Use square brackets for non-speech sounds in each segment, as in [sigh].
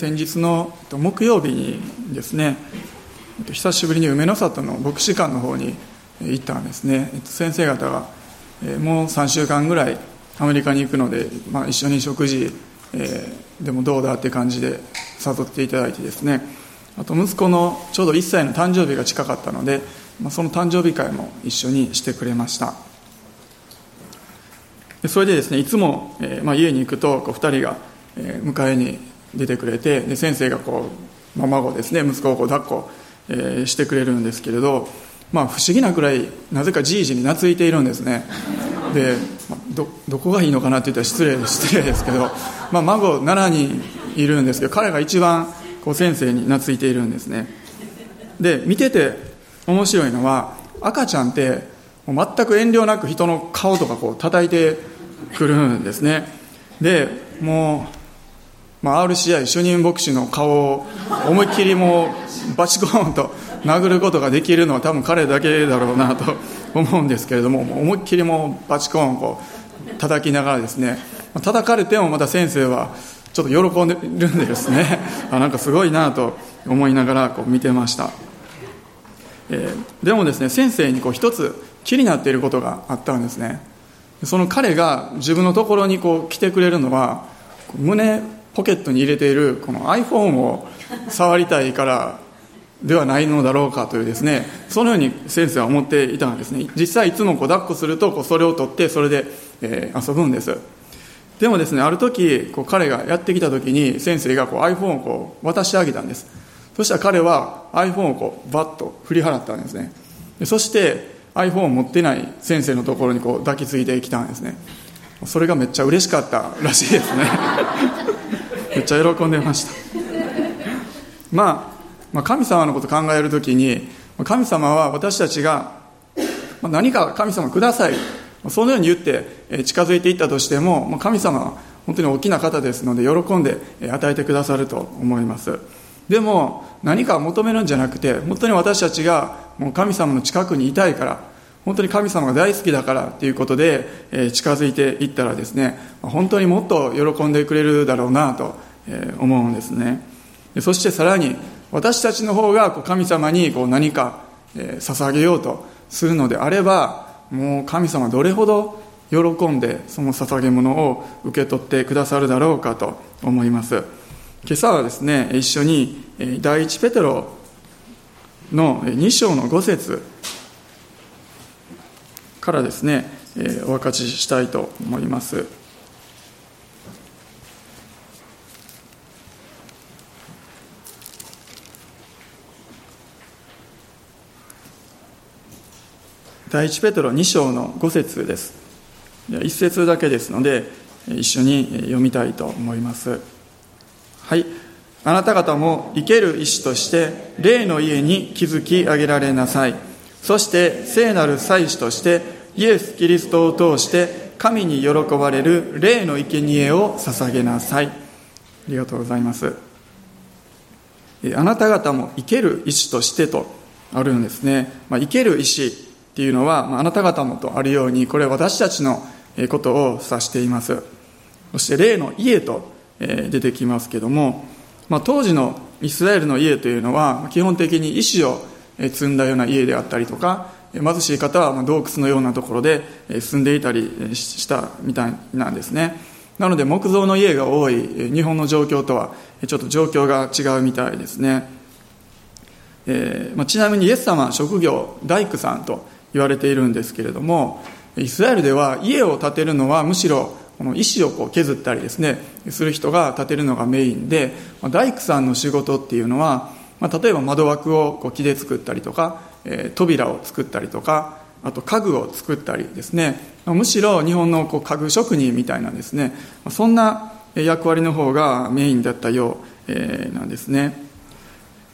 先日の木曜日にですね久しぶりに梅の里の牧師館の方に行ったんですね。先生方がもう3週間ぐらいアメリカに行くので、まあ、一緒に食事、でもどうだって感じで誘っていただいてですね。あと息子のちょうど1歳の誕生日が近かったので、まあ、その誕生日会も一緒にしてくれました。それでですねいつも、まあ、家に行くとこう2人が、迎えに出てくれてで先生がこう、まあ、孫ですね息子をこう抱っこ、えー、してくれるんですけれど、まあ、不思議なくらいなぜかじいじに懐いているんですね。で、どどこがいいのかなって言ったら失礼失礼ですけど、まあ、孫7人いるんですけど彼が一番こう先生に懐いているんですね。で見てて面白いのは赤ちゃんって全く遠慮なく人の顔とかこう叩いてくるんですね。でもう、まあ、RCI 主任牧師の顔を思いっきりもうバチコーンと殴ることができるのは多分彼だけだろうなと思うんですけれども思いっきりもうバチコーンこう叩きながらですね叩かれてもまた先生はちょっと喜んでるんでですね。[laughs] あなんかすごいなと思いながらこう見てました、えー、でもですね先生にこう一つ気になっていることがあったんですね。その彼が自分のところにこう来てくれるのは胸ポケットに入れているこの iPhone を触りたいからではないのだろうかというですねそのように先生は思っていたんですね。実際いつもこう抱っこするとこうそれを取ってそれで、えー、遊ぶんです。でもですねある時こう彼がやってきた時に先生がこう iPhone をこう渡してあげたんです。そしたら彼は iPhone をこうバッと振り払ったんですね。そして iPhone を持ってない先生のところにこう抱きついてきたんですね。それがめっちゃ嬉しかったらしいですね。めっちゃ喜んでました。まあまあ、神様のこと考えるときに神様は私たちが何か神様ください。そのように言って近づいていったとしても神様は本当に大きな方ですので喜んで与えてくださると思います。でも何かを求めるんじゃなくて本当に私たちがもう神様の近くにいたいから本当に神様が大好きだからということで近づいていったらですね本当にもっと喜んでくれるだろうなと思うんですね。そしてさらに私たちの方が神様にこう何か捧げようとするのであればもう神様どれほど喜んでその捧げ物を受け取ってくださるだろうかと思います。今朝はですね一緒に第一ペテロの2章の5節からですねえお分かちしたいと思います。第一ペテロ2章の5節です。1節だけですので一緒に読みたいと思います。はい。あなた方も生ける意志として霊の家に築き上げられなさい。そして聖なる祭司としてイエス・キリストを通して神に喜ばれる霊の生贄を捧げなさい。ありがとうございます。あなた方も生ける意志としてとあるんですね、まあ、生ける意志っていうのは、あなた方もとあるように、これは私たちのことを指しています。そして、例の家と出てきますけども、まあ、当時のイスラエルの家というのは、基本的に石を積んだような家であったりとか、貧しい方は洞窟のようなところで住んでいたりしたみたいなんですね。なので木造の家が多い日本の状況とはちょっと状況が違うみたいですね。えーまあ、ちなみにイエス様は職業大工さんと言われているんですけれどもイスラエルでは家を建てるのはむしろこの石をこう削ったりですねする人が建てるのがメインで大工さんの仕事っていうのは、まあ、例えば窓枠をこう木で作ったりとか、えー、扉を作ったりとかあと家具を作ったりですね。むしろ日本のこう家具職人みたいなですね。そんな役割の方がメインだったようなんですね。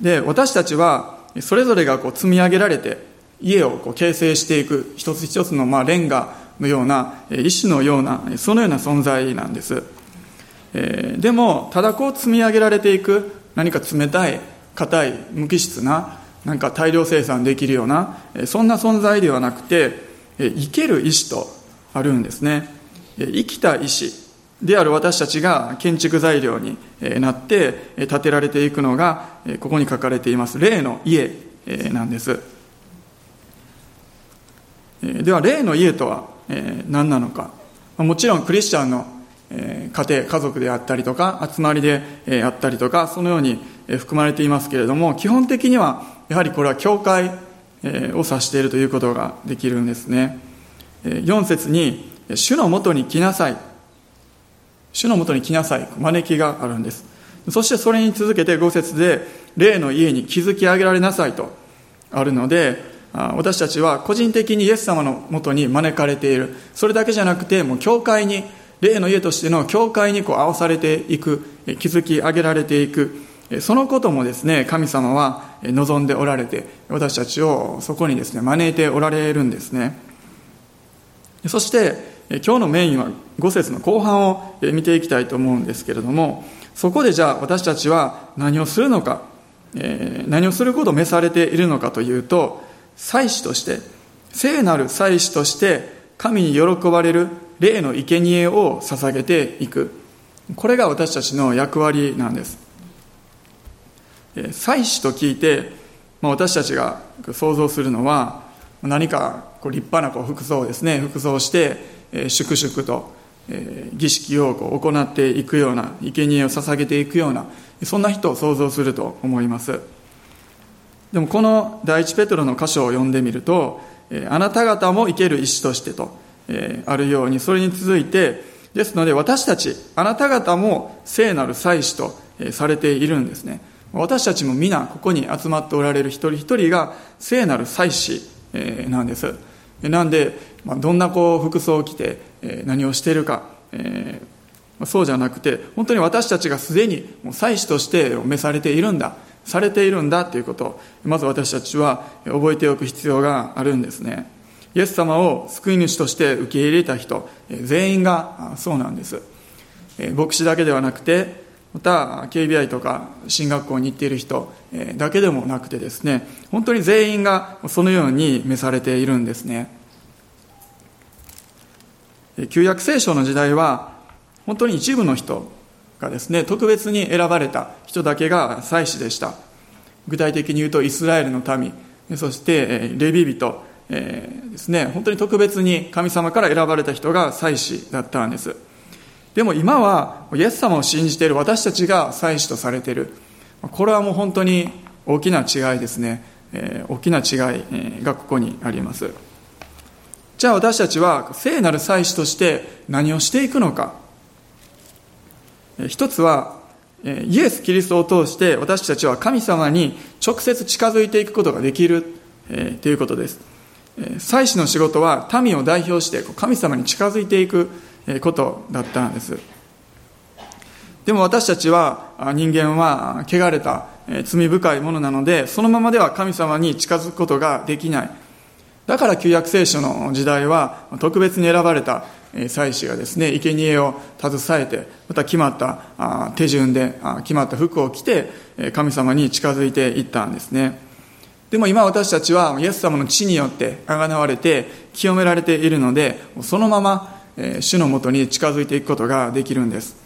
で私たちはそれぞれがこう積み上げられて家をこう形成していく一つ一つのまあレンガのような石のようなそのような存在なんです、えー、でもただこう積み上げられていく何か冷たい硬い無機質ななんか大量生産できるようなそんな存在ではなくて生ける石とあるんですね。生きた石である私たちが建築材料になって建てられていくのがここに書かれています。霊の家なんです。では霊の家とは何なのか。もちろんクリスチャンの家庭家族であったりとか集まりであったりとかそのように含まれていますけれども基本的にはやはりこれは教会を指しているということができるんですね。4節に「主のもとに来なさい」主のもとに来なさい。招きがあるんです。そしてそれに続けて5節で霊の家に築き上げられなさいとあるので私たちは個人的にイエス様のもとに招かれている。それだけじゃなくてもう教会に霊の家としての教会にこう合わされていく築き上げられていく。そのこともですね神様は望んでおられて私たちをそこにですね招いておられるんですね。そして今日のメインは5節の後半を見ていきたいと思うんですけれどもそこでじゃあ私たちは何をするのか何をすることを召されているのかというと祭司として聖なる祭司として神に喜ばれる霊の生贄を捧げていく。これが私たちの役割なんです。祭司と聞いて、まあ、私たちが想像するのは何かこう立派なこう服装ですね服装して、え粛々と、儀式をこう行っていくような生贄を捧げていくようなそんな人を想像すると思います。でもこの第一ペトロの箇所を読んでみると、あなた方も生ける石としてと、あるようにそれに続いてですので私たちあなた方も聖なる祭司とされているんですね。私たちも皆ここに集まっておられる一人一人が聖なる祭司なんです。なんでどんなこう服装を着て何をしているかそうじゃなくて本当に私たちがすでに祭司として召されているんだされているんだということ。をまず私たちは覚えておく必要があるんですね。イエス様を救い主として受け入れた人全員がそうなんです。牧師だけではなくてまた KBI とか進学校に行っている人だけでもなくてですね本当に全員がそのように召されているんですね。旧約聖書の時代は本当に一部の人がですね特別に選ばれた人だけが祭司でした。具体的に言うとイスラエルの民そしてレビ人ですね本当に特別に神様から選ばれた人が祭司だったんです。でも今はイエス様を信じている私たちが祭司とされている。これはもう本当に大きな違いですね、えー、大きな違いがここにあります。じゃあ私たちは聖なる祭司として何をしていくのか。一つはイエス・キリストを通して私たちは神様に直接近づいていくことができるということです。祭司の仕事は民を代表して神様に近づいていく。ことだったんです。でも私たちは人間は汚れた罪深いものなのでそのままでは神様に近づくことができない。だから旧約聖書の時代は特別に選ばれた祭司がですね生贄を携えてまた決まった手順で決まった服を着て神様に近づいていったんですね。でも今私たちはイエス様の血によってあがなわれて清められているのでそのまま主のもとに近づいていくことができるんです。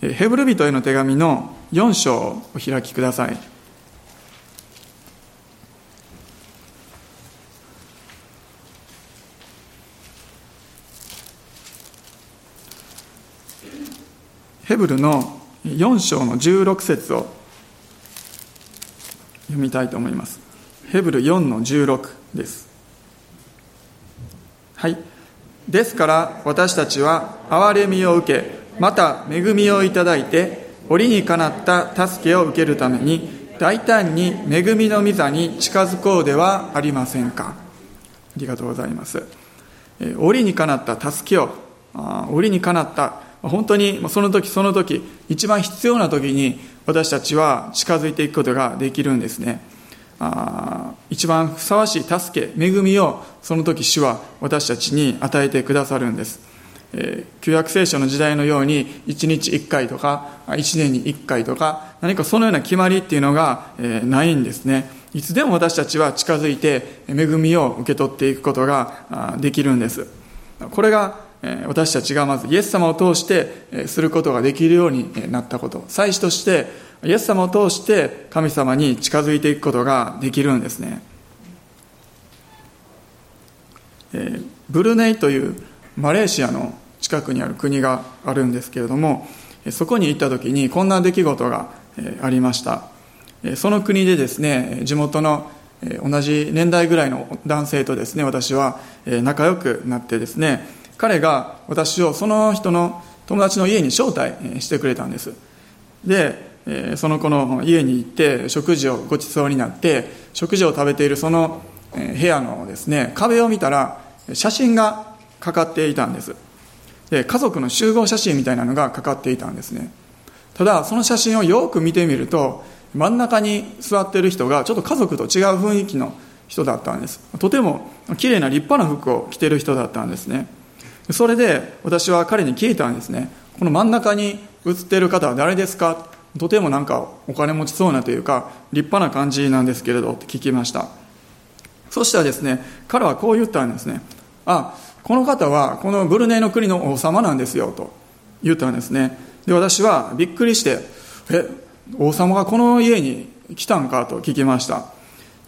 ヘブル人への手紙の4章をお開きください。ヘブルの4章の16節を読みたいと思います。ヘブル4の16です。はい。ですから私たちは憐れみを受けまた恵みをいただいて折にかなった助けを受けるために大胆に恵みの御座に近づこうではありませんか。ありがとうございます。折にかなった助けを折にかなった本当にその時その時一番必要な時に私たちは近づいていくことができるんですね。あ一番ふさわしい助け恵みをその時主は私たちに与えてくださるんです、えー、旧約聖書の時代のように1日1回とか1年に1回とか何かそのような決まりっていうのが、えー、ないんですね。いつでも私たちは近づいて恵みを受け取っていくことができるんです。これが私たちがまずイエス様を通してすることができるようになったこと。最初としてイエス様を通して神様に近づいていくことができるんですね。ブルネイというマレーシアの近くにある国があるんですけれどもそこに行った時にこんな出来事がありました。その国でですね地元の同じ年代ぐらいの男性とですね私は仲良くなってですね彼が私をその人の友達の家に招待してくれたんです。でその子の家に行って食事をごちそうになって食事を食べているその部屋のですね壁を見たら写真がかかっていたんです。で家族の集合写真みたいなのがかかっていたんですね。ただその写真をよく見てみると真ん中に座ってる人がちょっと家族と違う雰囲気の人だったんです。とても綺麗な立派な服を着てる人だったんですね。それで私は彼に聞いたんですね。この真ん中に写ってる方は誰ですか？とてもなんかお金持ちそうなというか立派な感じなんですけれどって聞きました。そしたらですね彼はこう言ったんですねあこの方はこのブルネイの国の王様なんですよと言ったんですね。で私はびっくりしてえ王様がこの家に来たんか？と聞きました。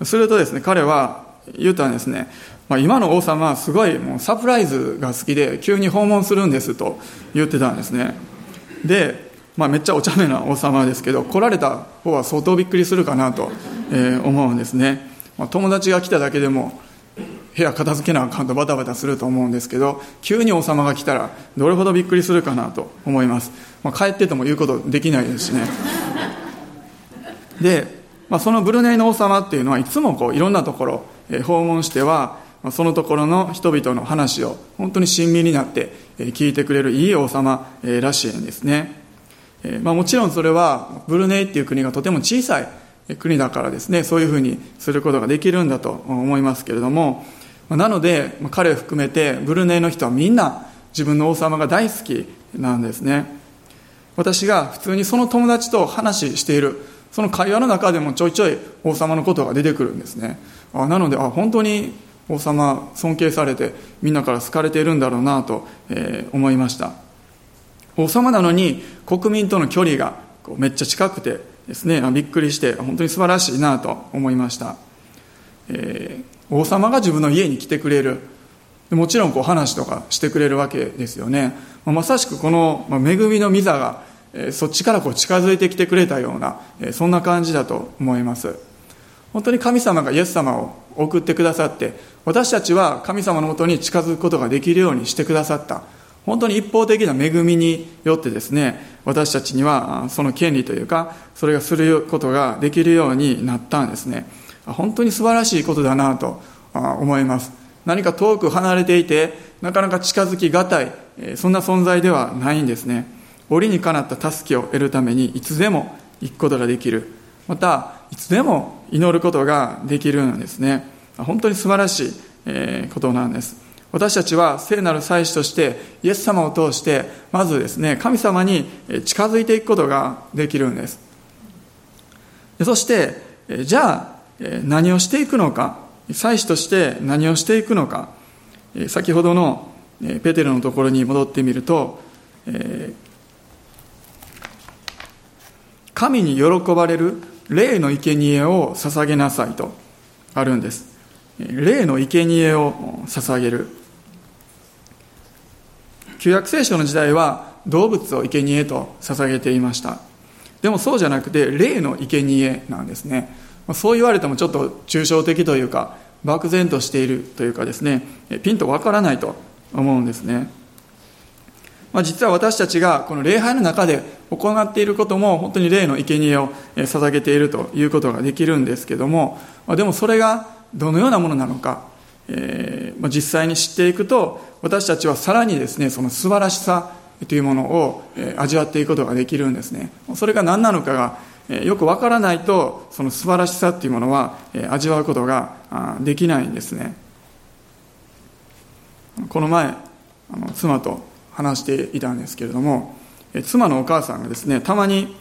するとですね彼は言ったんですね、まあ、今の王様はすごいもうサプライズが好きで急に訪問するんですと言ってたんですね。で、まあ、めっちゃお茶目な王様ですけど来られた方は相当びっくりするかなと、え思うんですね、まあ、友達が来ただけでも部屋片付けなあかんとバタバタすると思うんですけど急に王様が来たらどれほどびっくりするかなと思います、まあ、帰ってても言うことできないですしね。で、まあ、そのブルネイの王様っていうのはいつもこういろんなところ、え訪問してはそのところの人々の話を本当に親身になって聞いてくれるいい王様らしいんですね、まあ、もちろんそれはブルネイっていう国がとても小さい国だからですねそういうふうにすることができるんだと思いますけれどもなので彼を含めてブルネイの人はみんな自分の王様が大好きなんですね。私が普通にその友達と話しているその会話の中でもちょいちょい王様のことが出てくるんですね。あなのであ本当に王様尊敬されてみんなから好かれているんだろうなと、えー、思いました。王様なのに国民との距離がめっちゃ近くてですねびっくりして本当に素晴らしいなと思いました、えー、王様が自分の家に来てくれる。もちろんこう話とかしてくれるわけですよね。まさしくこの恵みの御座がそっちからこう近づいてきてくれたようなそんな感じだと思います。本当に神様がイエス様を送ってくださって私たちは神様のもとに近づくことができるようにしてくださった。本当に一方的な恵みによってですね私たちにはその権利というかそれがすることができるようになったんですね。本当に素晴らしいことだなと思います。何か遠く離れていてなかなか近づきがたいそんな存在ではないんですね。折にかなった助けを得るためにいつでも行くことができる。またいつでも祈ることができるんですね。本当に素晴らしいことなんです。私たちは聖なる祭司としてイエス様を通してまずですね神様に近づいていくことができるんです。そしてじゃあ何をしていくのか祭司として何をしていくのか先ほどのペテロのところに戻ってみると神に喜ばれる霊の生贄を捧げなさいとあるんです。霊の生贄を捧げる。旧約聖書の時代は動物を生贄と捧げていました。でもそうじゃなくて霊の生贄なんですね。そう言われてもちょっと抽象的というか漠然としているというかですね。ピンとわからないと思うんですね。まあ、実は私たちがこの礼拝の中で行っていることも本当に霊の生贄を捧げているということができるんですけども、ま、でもそれがどのようなものなのか、えー、実際に知っていくと私たちはさらにですねその素晴らしさというものを味わっていくことができるんですね。それが何なのかがよくわからないとその素晴らしさっていうものは味わうことができないんですね。この前あの妻と話していたんですけれども妻のお母さんがですねたまに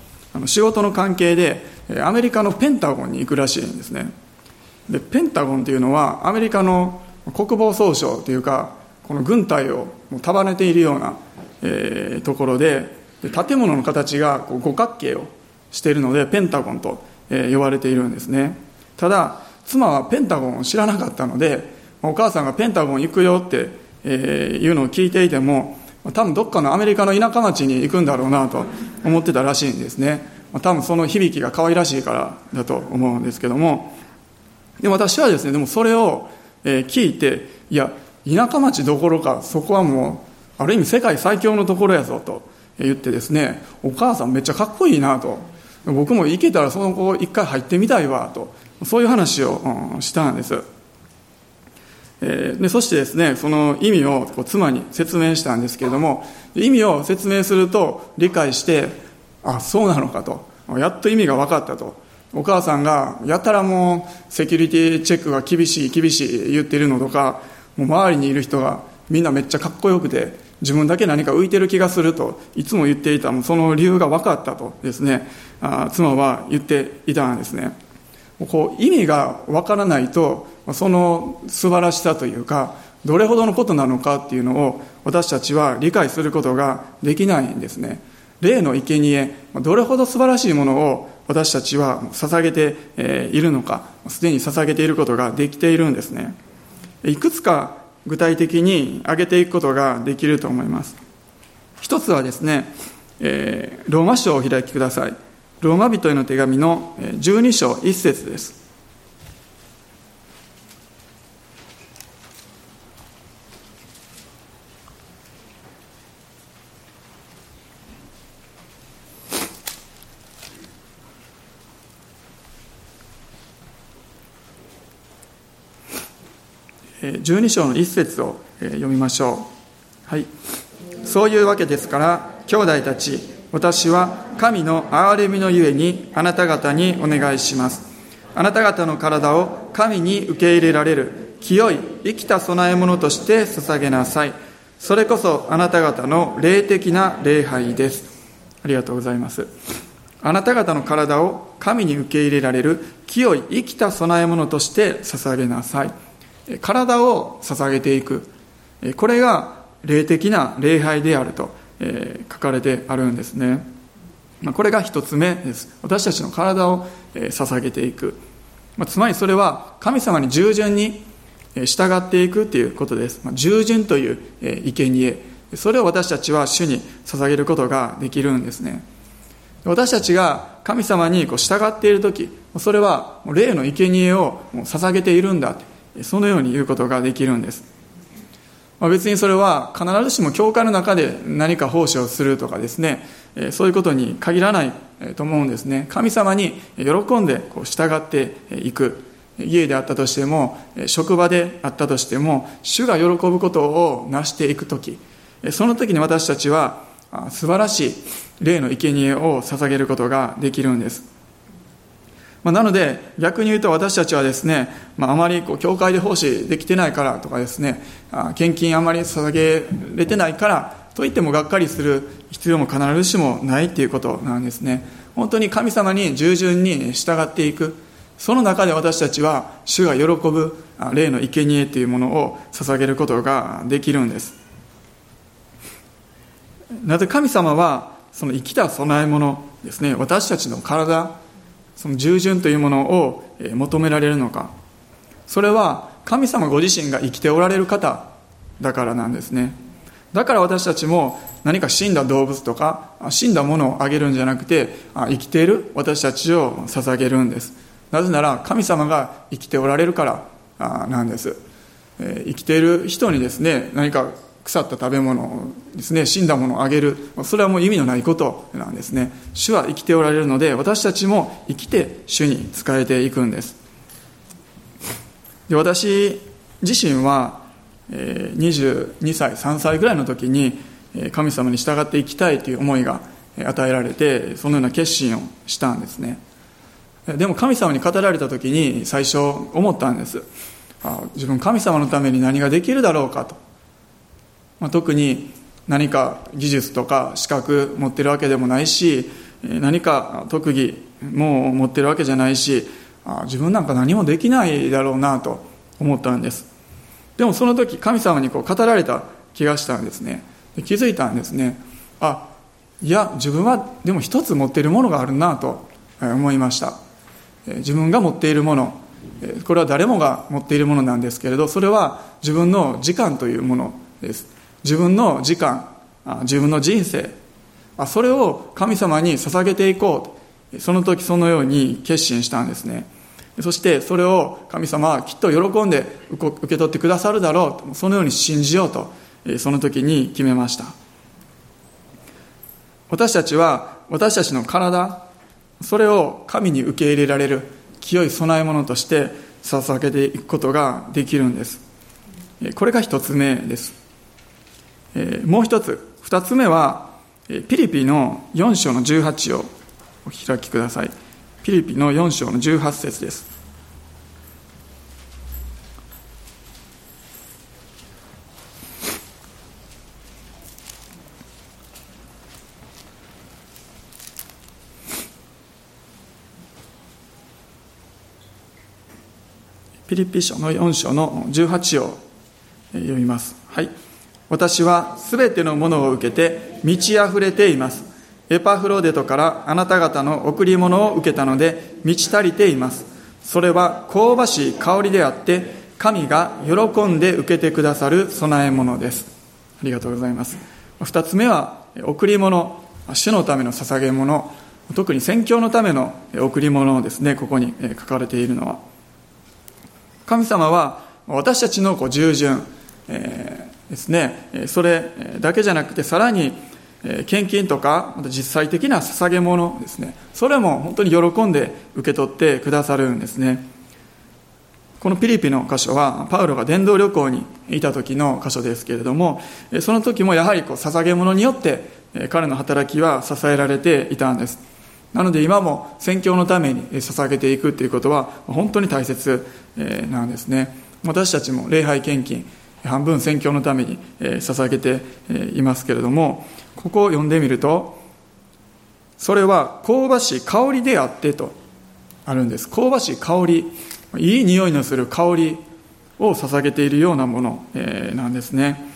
仕事の関係でアメリカのペンタゴンに行くらしいんですね。でペンタゴンというのはアメリカの国防総省というかこの軍隊を束ねているような、えー、ところで建物の形がこう五角形をしているのでペンタゴンと、えー、呼ばれているんですね。ただ妻はペンタゴンを知らなかったのでお母さんがペンタゴン行くよって、えー、いうのを聞いていても多分どっかのアメリカの田舎町に行くんだろうなと思ってたらしいんですね。多分その響きが可愛らしいからだと思うんですけどもで私はですねでもそれを聞いていや田舎町どころかそこはもうある意味世界最強のところやぞと言ってですねお母さんめっちゃかっこいいなと僕も行けたらその子一回入ってみたいわとそういう話をしたんです。でそしてですねその意味をこう妻に説明したんですけれども意味を説明すると理解してあそうなのかとやっと意味が分かったとお母さんがやたらもうセキュリティチェックが厳しい厳しい言ってるのとかもう周りにいる人がみんなめっちゃかっこよくて自分だけ何か浮いてる気がするといつも言っていたその理由が分かったとですね。あ妻は言っていたんですね。こう意味が分からないとその素晴らしさというかどれほどのことなのかっていうのを私たちは理解することができないんですね。例の生贄どれほど素晴らしいものを私たちは捧げているのかすでに捧げていることができているんですね。いくつか具体的に挙げていくことができると思います。一つはですね、えー、ローマ書を開きください。ローマ人への手紙の12章1節です。12章の一節を読みましょう。はい。そういうわけですから、兄弟たち、私は神の憐れみのゆえにあなた方にお願いします。あなた方の体を神に受け入れられる清い生きた供え物として捧げなさい。それこそあなた方の霊的な礼拝です。ありがとうございます。あなた方の体を神に受け入れられる清い生きた供え物として捧げなさい。体を捧げていく。これが霊的な礼拝であると書かれてあるんですね。これが一つ目です。私たちの体を捧げていく。つまりそれは神様に従順に従っていくということです。従順という生贄。それを私たちは主に捧げることができるんですね。私たちが神様に従っている時それは霊の生贄を捧げているんだそのように言うことができるんです、まあ、別にそれは必ずしも教会の中で何か奉仕をするとかですねそういうことに限らないと思うんですね。神様に喜んでこう従っていく。家であったとしても職場であったとしても主が喜ぶことを成していく時その時に私たちは素晴らしい霊の生贄を捧げることができるんです。まあ、なので逆に言うと私たちはですね、まあ、あまりこう教会で奉仕できてないからとかですね献金あまり捧げれてないからといってもがっかりする必要も必ずしもないっていうことなんですね。本当に神様に従順に従っていく。その中で私たちは主が喜ぶ霊の生贄というものを捧げることができるんです。なぜ神様はその生きた供え物ですね私たちの体その従順というものを求められるのか。それは神様ご自身が生きておられる方だからなんですね。だから私たちも何か死んだ動物とか死んだものをあげるんじゃなくて生きている私たちを捧げるんです。なぜなら神様が生きておられるからなんです。生きている人にですね何か腐った食べ物ですね死んだものをあげる。それはもう意味のないことなんですね。主は生きておられるので私たちも生きて主に仕えていくんです。で私自身は22歳3歳ぐらいの時に神様に従っていきたいという思いが与えられてそのような決心をしたんですね。でも神様に語られた時に最初思ったんです。自分神様のために何ができるだろうかと。ま、特に何か技術とか資格持ってるわけでもないし何か特技も持ってるわけじゃないし自分なんか何もできないだろうなと思ったんです。でもその時神様にこう語られた気がしたんですね。気づいたんですね。あいや自分はでも一つ持っているものがあるなと思いました。自分が持っているものこれは誰もが持っているものなんですけれどそれは自分の時間というものです。自分の時間自分の人生それを神様に捧げていこうその時そのように決心したんですね。そしてそれを神様はきっと喜んで受け取ってくださるだろうそのように信じようとその時に決めました。私たちは私たちの体それを神に受け入れられる清い供え物として捧げていくことができるんです。これが一つ目です。もう一つ二つ目はピリピの4章の18をお開きくださいピリピの4章の18節ですピリピ書の4章の18を読みます。はい。私はすべてのものを受けて満ち溢れています。エパフロデトからあなた方の贈り物を受けたので満ち足りています。それは香ばしい香りであって、神が喜んで受けてくださる供え物です。ありがとうございます。二つ目は、贈り物、主のための捧げ物、特に宣教のための贈り物ですね、ここに書かれているのは。神様は私たちのこう従順、えー、ですね、それだけじゃなくてさらに献金とか実際的な捧げ物ですね。それも本当に喜んで受け取ってくださるんですね。このピリピの箇所はパウロが伝道旅行にいた時の箇所ですけれどもその時もやはりこう捧げ物によって彼の働きは支えられていたんです。なので今も宣教のために捧げていくということは本当に大切なんですね。私たちも礼拝献金半分宣教のために捧げていますけれどもここを読んでみるとそれは香ばしい香りであってとあるんです。香ばしい香りいい匂いのする香りを捧げているようなものなんですね。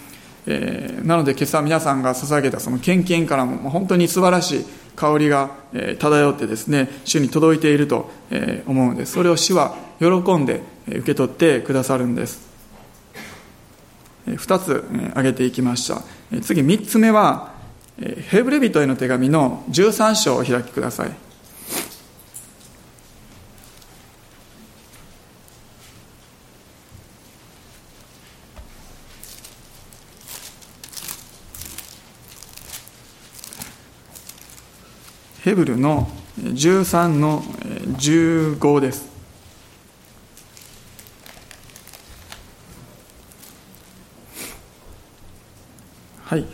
なので今朝皆さんが捧げたその献金からも本当に素晴らしい香りが漂ってですね主に届いていると思うんです。それを主は喜んで受け取ってくださるんです。2つ挙げていきました次3つ目はヘブル人への手紙の13章を開きくださいヘブルの13の15です。はい。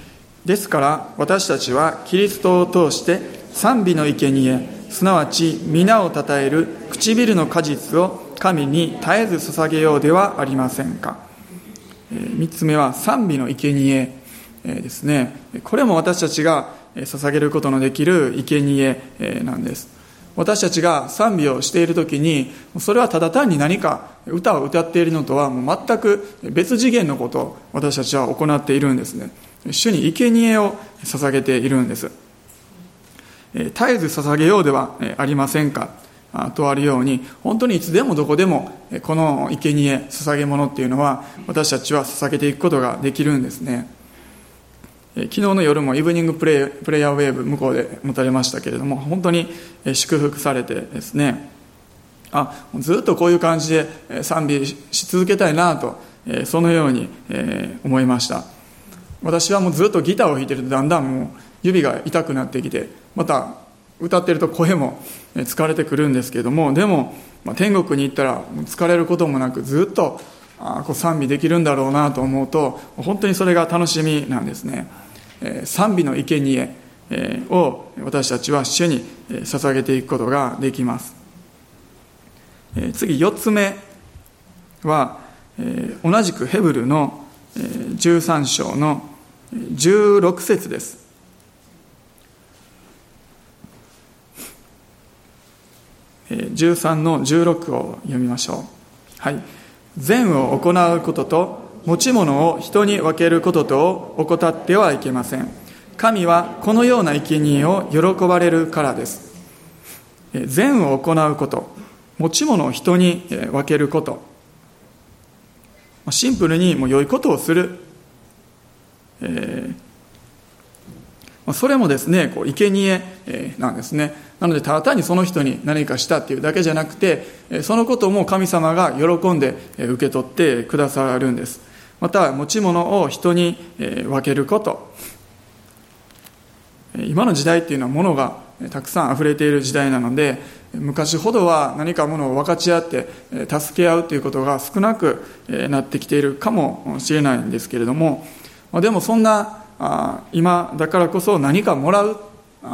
ですから私たちはキリストを通して賛美の生贄すなわち皆をたたえる唇の果実を神に絶えず捧げようではありませんか。え3つ目は賛美の生贄ですね。これも私たちが捧げることのできる生贄なんです私たちが賛美をしている時にそれはただ単に何か歌を歌っているのとはもう全く別次元のことを私たちは行っているんですね主に生贄を捧げているんです。絶えず捧げようではありませんか？とあるように本当にいつでもどこでもこの生贄捧げ物っていうのは私たちは捧げていくことができるんですね。昨日の夜もイブニングプレイプレイヤーウェーブ向こうで持たれましたけれども本当に祝福されてですね。あずっとこういう感じで賛美し続けたいなとそのように思いました。私はもうずっとギターを弾いてるとだんだんもう指が痛くなってきてまた歌ってると声も疲れてくるんですけどもでも、まあ、天国に行ったら疲れることもなくずっとあこう賛美できるんだろうなと思うと本当にそれが楽しみなんですね。え賛美の生贄を私たちは主に捧げていくことができます。え次4つ目はえ同じくヘブルの13章の16節です。13の16を読みましょう。はい。善を行うことと持ち物を人に分けることと怠ってはいけません。神はこのような生贄を喜ばれるからです。善を行うこと持ち物を人に分けること。シンプルにもう良いことをする、えー、それもですねこう生贄なんですね。なのでただ単にその人に何かしたっていうだけじゃなくてそのことも神様が喜んで受け取ってくださるんです。また持ち物を人に分けること。今の時代っていうのは物がたくさん溢れている時代なので昔ほどは何かものを分かち合って助け合うということが少なくなってきているかもしれないんですけれどもでもそんな今だからこそ何かもらう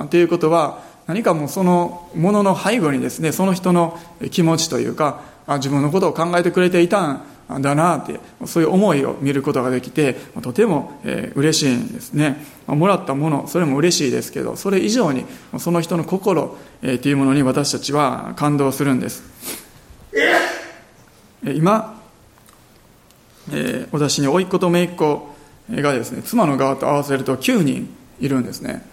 ということは何かもうそのものの背後にですねその人の気持ちというか自分のことを考えてくれていたんだなってそういう思いを見ることができてとても、えー、嬉しいんですね。もらったものそれも嬉しいですけどそれ以上にその人の心、え、というものに私たちは感動するんです。今、え、私に甥っ子と姪っ子がですね。妻の側と合わせると9人いるんですね。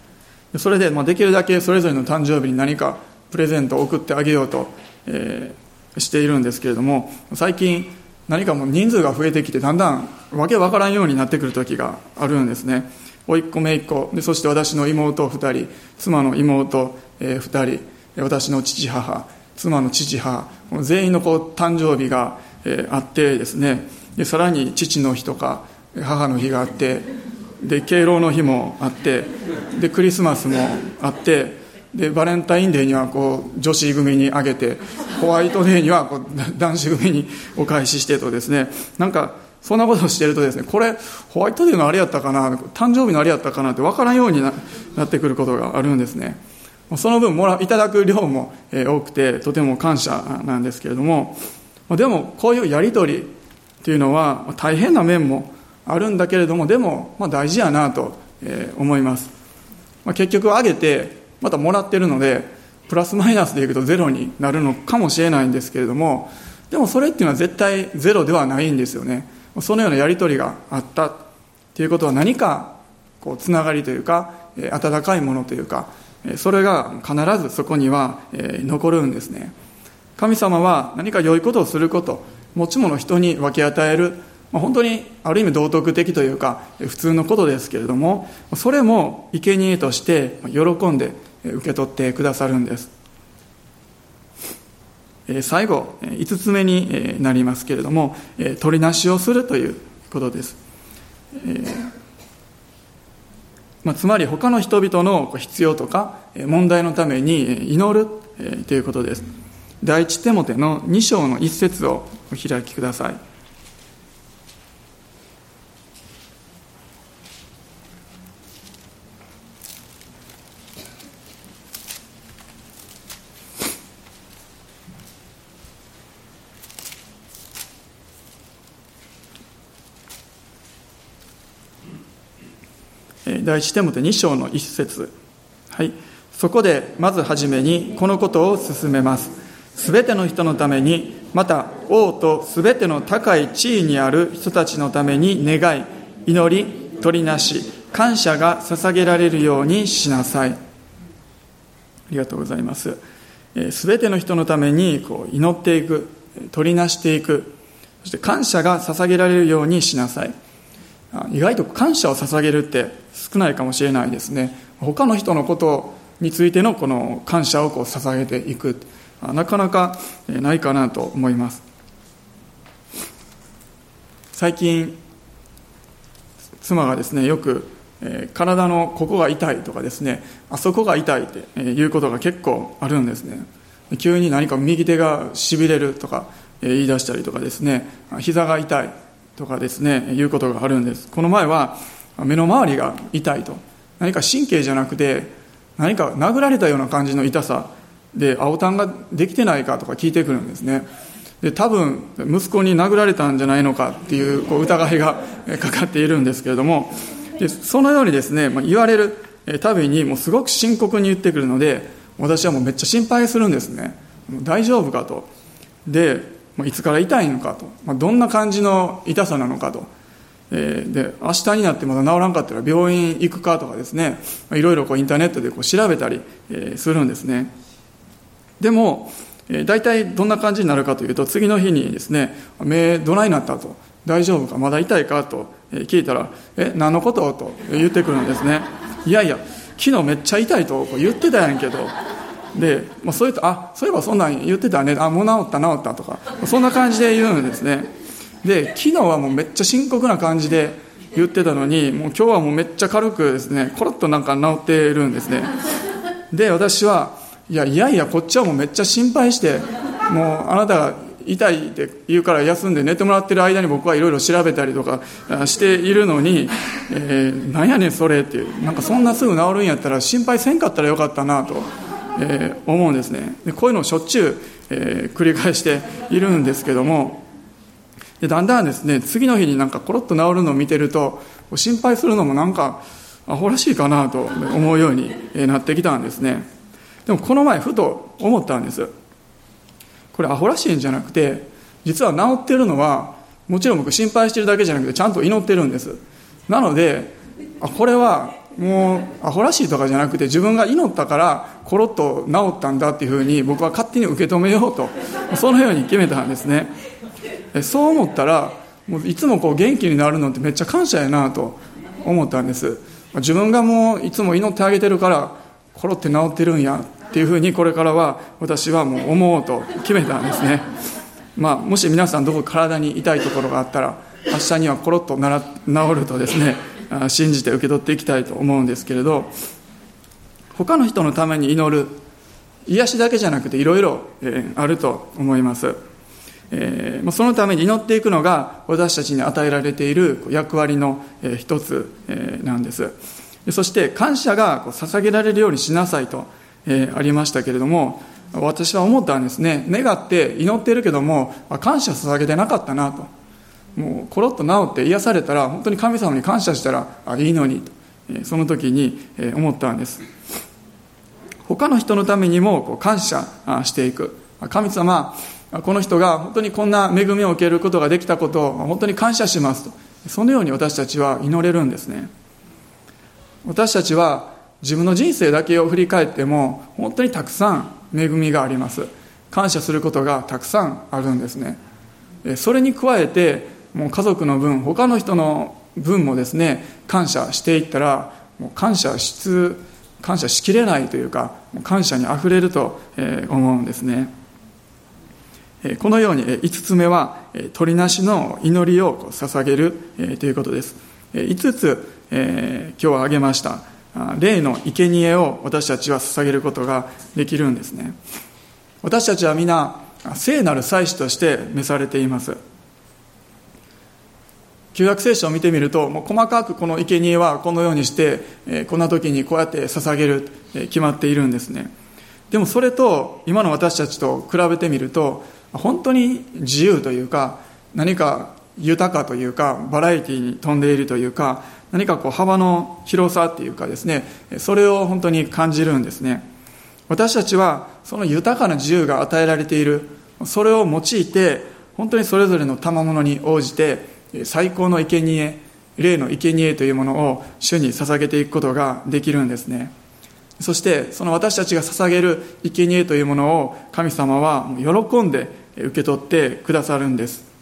それで、まあ、できるだけそれぞれの誕生日に何かプレゼントを送ってあげようと、えー、しているんですけれども最近何かもう人数が増えてきてだんだんわけわからんようになってくる時があるんですね。甥っ子姪っ子でそして私の妹2人妻の妹、えー、2人私の父母妻の父母全員のこう誕生日が、えー、あってですね。でさらに父の日とか母の日があってで敬老の日もあってでクリスマスもあってでバレンタインデーにはこう女子組にあげてホワイトデーにはこう男子組にお返ししてとですねなんかそんなことをしてるとですねこれホワイトデーのあれやったかな誕生日のあれやったかなって分からんようになってくることがあるんですね。その分もらいただく量も多くてとても感謝なんですけれどもでもこういうやり取りっていうのは大変な面もあるんだけれどもでもまあ大事やなと思います。結局あげてまたもらってるのでプラスマイナスでいくとゼロになるのかもしれないんですけれどもでもそれっていうのは絶対ゼロではないんですよね。そのようなやり取りがあったっていうことは何かこうつながりというか温かいものというかそれが必ずそこには残るんですね。神様は何か良いことをすること持ち物人に分け与えるまあ本当にある意味道徳的というか普通のことですけれどもそれも生贄として喜んで受け取ってくださるんです。最後5つ目になりますけれども取りなしをするということです、まあ、つまり他の人々の必要とか問題のために祈るということです。第一手モての2章の一節をお開きください。第一手モて2章の一節。はい、そこでまずはじめにこのことを進めます。すべての人のためにまた王とすべての高い地位にある人たちのために願い祈り取りなし感謝が捧げられるようにしなさい。ありがとうございます。すべての人のためにこう祈っていく取りなしていく。そして感謝が捧げられるようにしなさい。意外と感謝を捧げるって少ないかもしれないですね。他の人のことについてのこの感謝をこう捧げていく。なかなかないかなと思います。最近妻がですねよく体のここが痛いとかですねあそこが痛いっていうことが結構あるんですね。急に何か右手がしびれるとか言い出したりとかですね膝が痛いとかですねいうことがあるんです。この前は目の周りが痛いと。何か神経じゃなくて何か殴られたような感じの痛さで青タンができてないかとか聞いてくるんですね。で多分息子に殴られたんじゃないのかっていうこう疑いが [laughs] かかっているんですけれども。でそのようにですね、言われるたびにもうすごく深刻に言ってくるので私はもうめっちゃ心配するんですね。大丈夫かと。でいつから痛いのかと、まあ、どんな感じの痛さなのかと。えー、で明日になってまだ治らんかったら病院行くかとかですねいろいろこうインターネットでこう調べたり、えー、するんですね。でも、えー、大体どんな感じになるかというと次の日にですね目どないなったと大丈夫かまだ痛いかと聞いたら「え何のこと?」と言ってくるんですね。いやいや昨日めっちゃ痛いと言ってたやんけど。で、まあ、そういうとあそういえばそんなん言ってたね。あもう治った治ったとかそんな感じで言うんですね。で昨日はもうめっちゃ深刻な感じで言ってたのにもう今日はもうめっちゃ軽くですねコロッとなんか治ってるんですね。で私はいやいやいやこっちはもうめっちゃ心配してもうあなたが痛いって言うから休んで寝てもらってる間に僕はいろいろ調べたりとかしているのに、えー、なんやねんそれっていう。なんかそんなすぐ治るんやったら心配せんかったらよかったなと、えー、思うんですね。でこういうのをしょっちゅう、えー、繰り返しているんですけどもでだんだんですね次の日になんかコロッと治るのを見てると心配するのもなんかアホらしいかなと思うようになってきたんですね。でもこの前ふと思ったんです。これアホらしいんじゃなくて実は治ってるのはもちろん僕心配してるだけじゃなくてちゃんと祈ってるんです。なのであこれはもうアホらしいとかじゃなくて自分が祈ったからコロッと治ったんだっていうふうに僕は勝手に受け止めようとそのように決めたんですね。そう思ったらもういつもこう元気になるのってめっちゃ感謝やなと思ったんです。自分がもういつも祈ってあげてるからコロって治ってるんやっていうふうにこれからは私はもう思おうと決めたんですね、まあ、もし皆さんどこか体に痛いところがあったら明日にはコロッとなら治るとですね信じて受け取っていきたいと思うんですけれど他の人のために祈る癒しだけじゃなくていろいろあると思います、えー、そのために祈っていくのが私たちに与えられている役割の一つなんです。そして感謝が捧げられるようにしなさいと、ありましたけれども私は思ったんですね。願って祈ってるけども感謝捧げてなかったなと。もうコロッと治って癒されたら本当に神様に感謝したらいいのにと、その時に、思ったんです。他の人のためにも感謝していく。神様この人が本当にこんな恵みを受けることができたことを本当に感謝しますと。そのように私たちは祈れるんですね。私たちは自分の人生だけを振り返っても本当にたくさん恵みがあります。感謝することがたくさんあるんですね。それに加えてもう家族の分他の人の分もですね感謝していったらもう感謝しつ感謝しきれないというか感謝にあふれると思うんですね。このように5つ目は鳥なしの祈りを捧げるということです。5つ今日は挙げました霊の生贄を私たちは捧げることができるんですね。私たちは皆聖なる祭司として召されています。旧約聖書を見てみるともう細かくこの生贄はこのようにして、こんな時にこうやって捧げる、決まっているんですね。でもそれと今の私たちと比べてみると本当に自由というか何か豊かというかバラエティに富んでいるというか何かこう幅の広さっていうかですねそれを本当に感じるんですね。私たちはその豊かな自由が与えられているそれを用いて本当にそれぞれの賜物に応じて最高の生贄霊の生贄というものを主に捧げていくことができるんですね。そしてその私たちが捧げる生贄というものを神様は喜んで受け取ってくださるんです。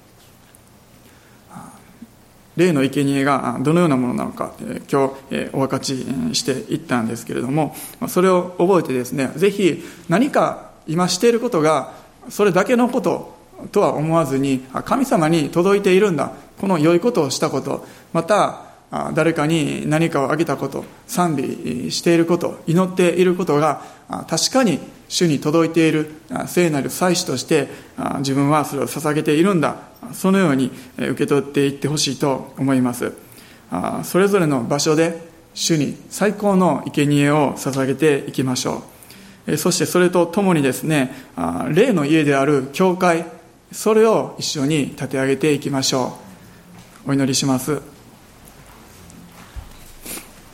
例の生贄がどのようなものなのか今日お分かちしていったんですけれどもそれを覚えてですねぜひ何か今していることがそれだけのこととは思わずに神様に届いているんだこの良いことをしたことまた誰かに何かをあげたこと賛美していること祈っていることが確かに主に届いている聖なる祭司として自分はそれを捧げているんだ。そのように受け取っていってほしいと思います。それぞれの場所で主に最高の生贄を捧げていきましょう。そしてそれとともにですね霊の家である教会それを一緒に立て上げていきましょう。お祈りします。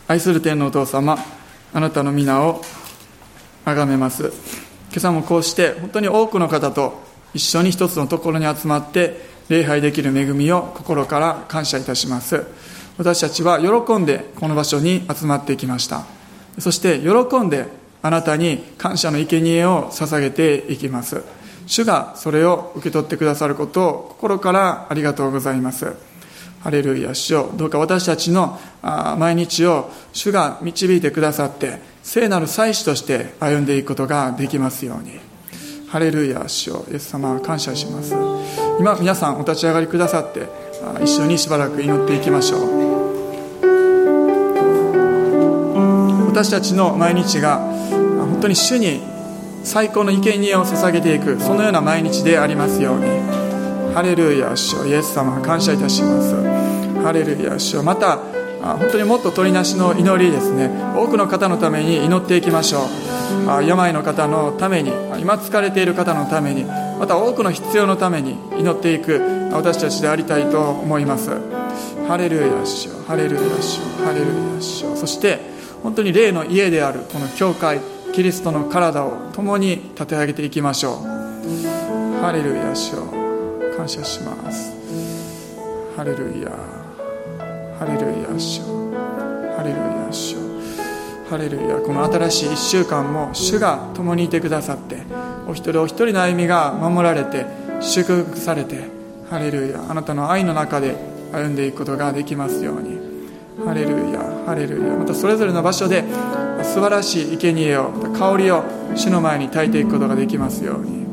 愛する天のお父様あなたの皆を崇めます。今朝もこうして本当に多くの方と一緒に一つのところに集まって礼拝できる恵みを心から感謝いたします。私たちは喜んでこの場所に集まってきました。そして喜んであなたに感謝の生贄を捧げていきます。主がそれを受け取ってくださることを心からありがとうございます。ハレルヤ主よどうか私たちの毎日を主が導いてくださって聖なる祭司として歩んでいくことができますように。ハレルヤ主よ。イエス様感謝します。今皆さんお立ち上がりくださって一緒にしばらく祈っていきましょう。私たちの毎日が本当に主に最高の生贄を捧げていくそのような毎日でありますように。ハレルヤ主イエス様感謝いたします。ハレルヤ主また本当にもっと取りなしの祈りですね。多くの方のために祈っていきましょう。病の方のために今疲れている方のためにまた多くの必要のために祈っていく私たちでありたいと思います。ハレルヤ主ハレルヤ主ハレルヤ主そして本当に霊の家であるこの教会キリストの体を共に立て上げていきましょう。ハレルヤ主を感謝します。ハレルヤ。ハレルヤ主ハレルヤ主ハレルヤ。この新しい1週間も主が共にいてくださってお一人お一人の歩みが守られて祝福されてハレルヤ。あなたの愛の中で歩んでいくことができますように。ハレルヤハレルヤ。またそれぞれの場所で素晴らしい生贄をま香りを主の前に焚いていくことができますように。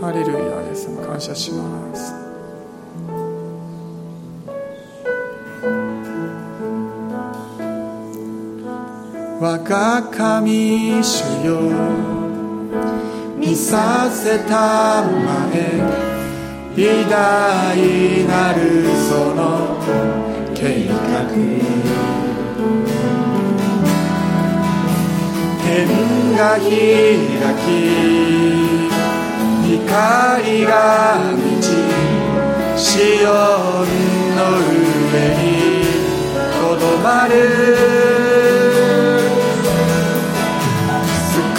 ハレルヤです。感謝します。我が神主よ。見させたまえ。偉大なるその。計画。天が開き光が満ちシオンの上にとどまる。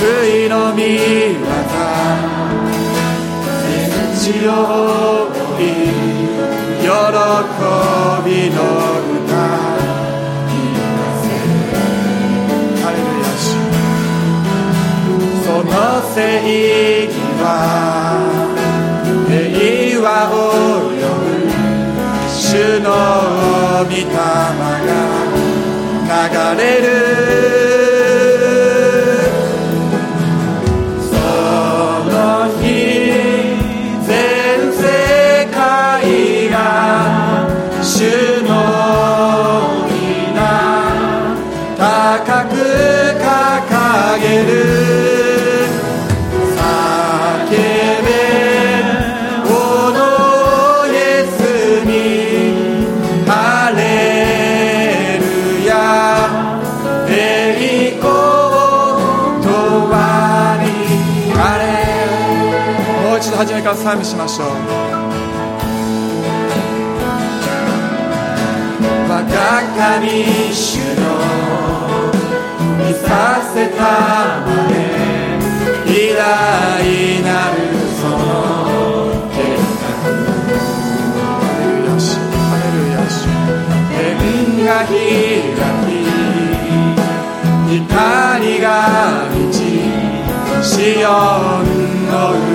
いの御業天地を追い喜びの歌。その正義は平和を呼ぶ。主の御霊が流れる。賛美しましょう。我が神主の見させたまで偉大なるその計画ハレルヤシハレルヤシ天が開き光が満ちシオンの上。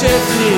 safely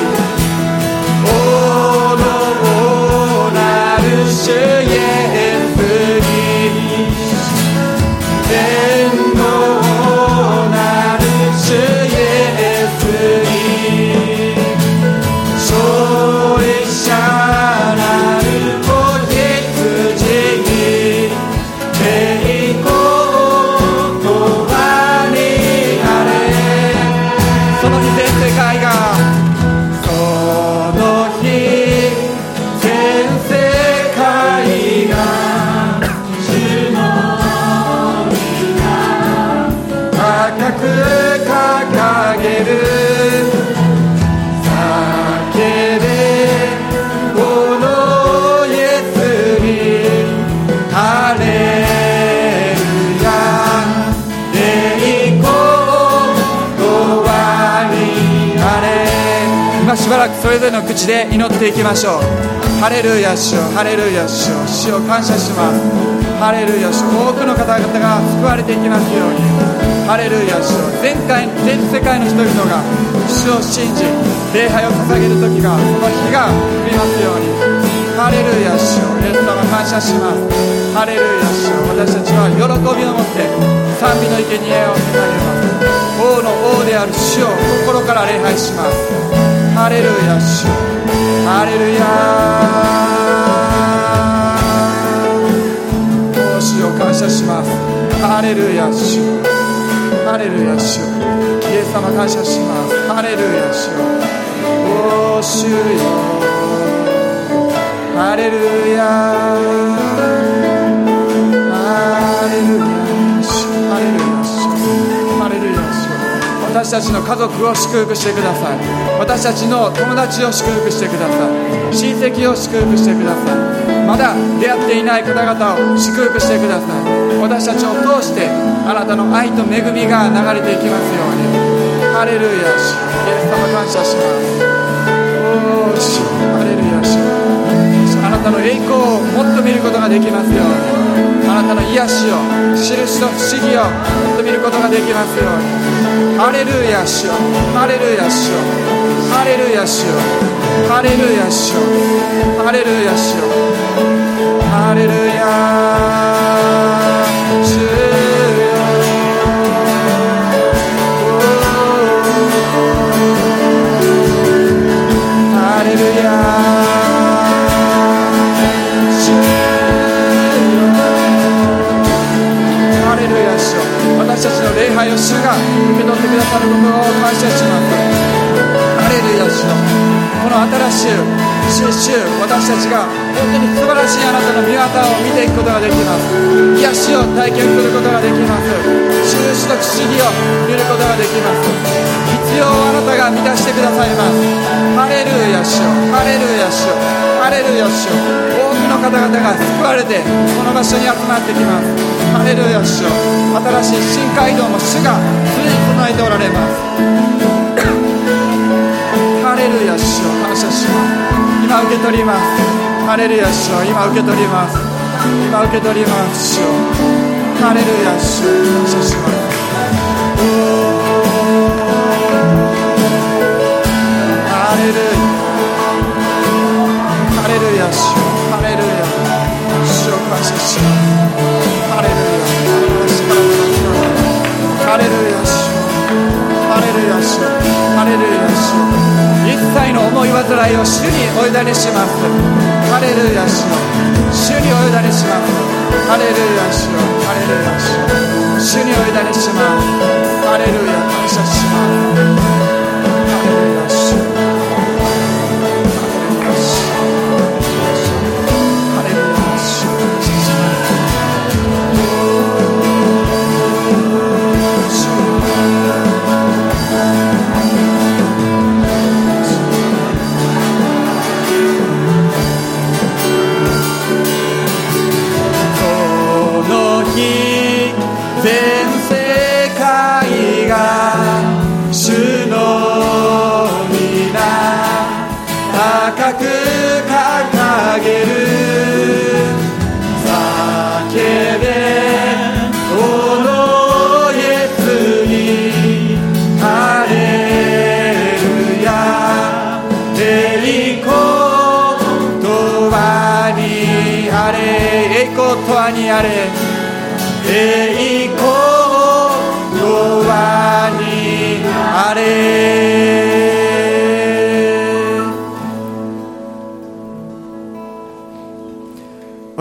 の口で祈っていきましょう。ハレルヤ主よ。ハレルヤ主よ。主を感謝します。ハレルヤ主多くの方々が救われていきますように。ハレルヤ主よ全界全世界の人々が主を信じ礼拝を捧げる時がその日が来ますように。ハレルヤ主よ。イエス様感謝します。ハレルヤ主よ私たちは喜びを持って賛美の生贄を捧げます。王の王である主を心から礼拝します。ハレルヤ主ハレルヤお主を感謝します。ハレルヤ主ハレルヤ主イエス様感謝します。ハレルヤ主お主よハレルヤ私たちの家族を祝福してください。私たちの友達を祝福してください。親戚を祝福してください。まだ出会っていない方々を祝福してください。私たちを通してあなたの愛と恵みが流れていきますように。ハレルヤ主イエス様感謝します。おー主ハレルヤ主あなたの栄光をもっと見ることができますように。あなたの癒しを印と不思議をもっと見ることができますように。ハレルヤ主よ。ハレルヤ主よ。ハレルヤ主よ。ハレルヤ主よ。ハレルヤ主よ。ハレルヤこの場所に集まってきます。ハレルヤ主よ新しい新街道も主がすでに備えておられます。ハレルヤ主よ感謝します。今受け取ります。ハレルヤ主よ今受け取ります。今受け取ります主よハレルヤ主よ感謝します。ハレルヤ。ハレルヤ主よいを主にお委ねしますハレルヤ主主にお委ねしますハレルヤ主ハレルヤ主主にお委ねしますハレルヤ感謝します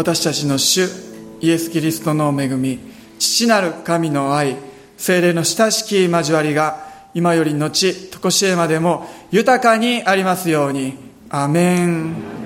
私たちの主イエス・キリストの恵み父なる神の愛精霊の親しき交わりが今より後常しえまでも豊かにありますように。アメン。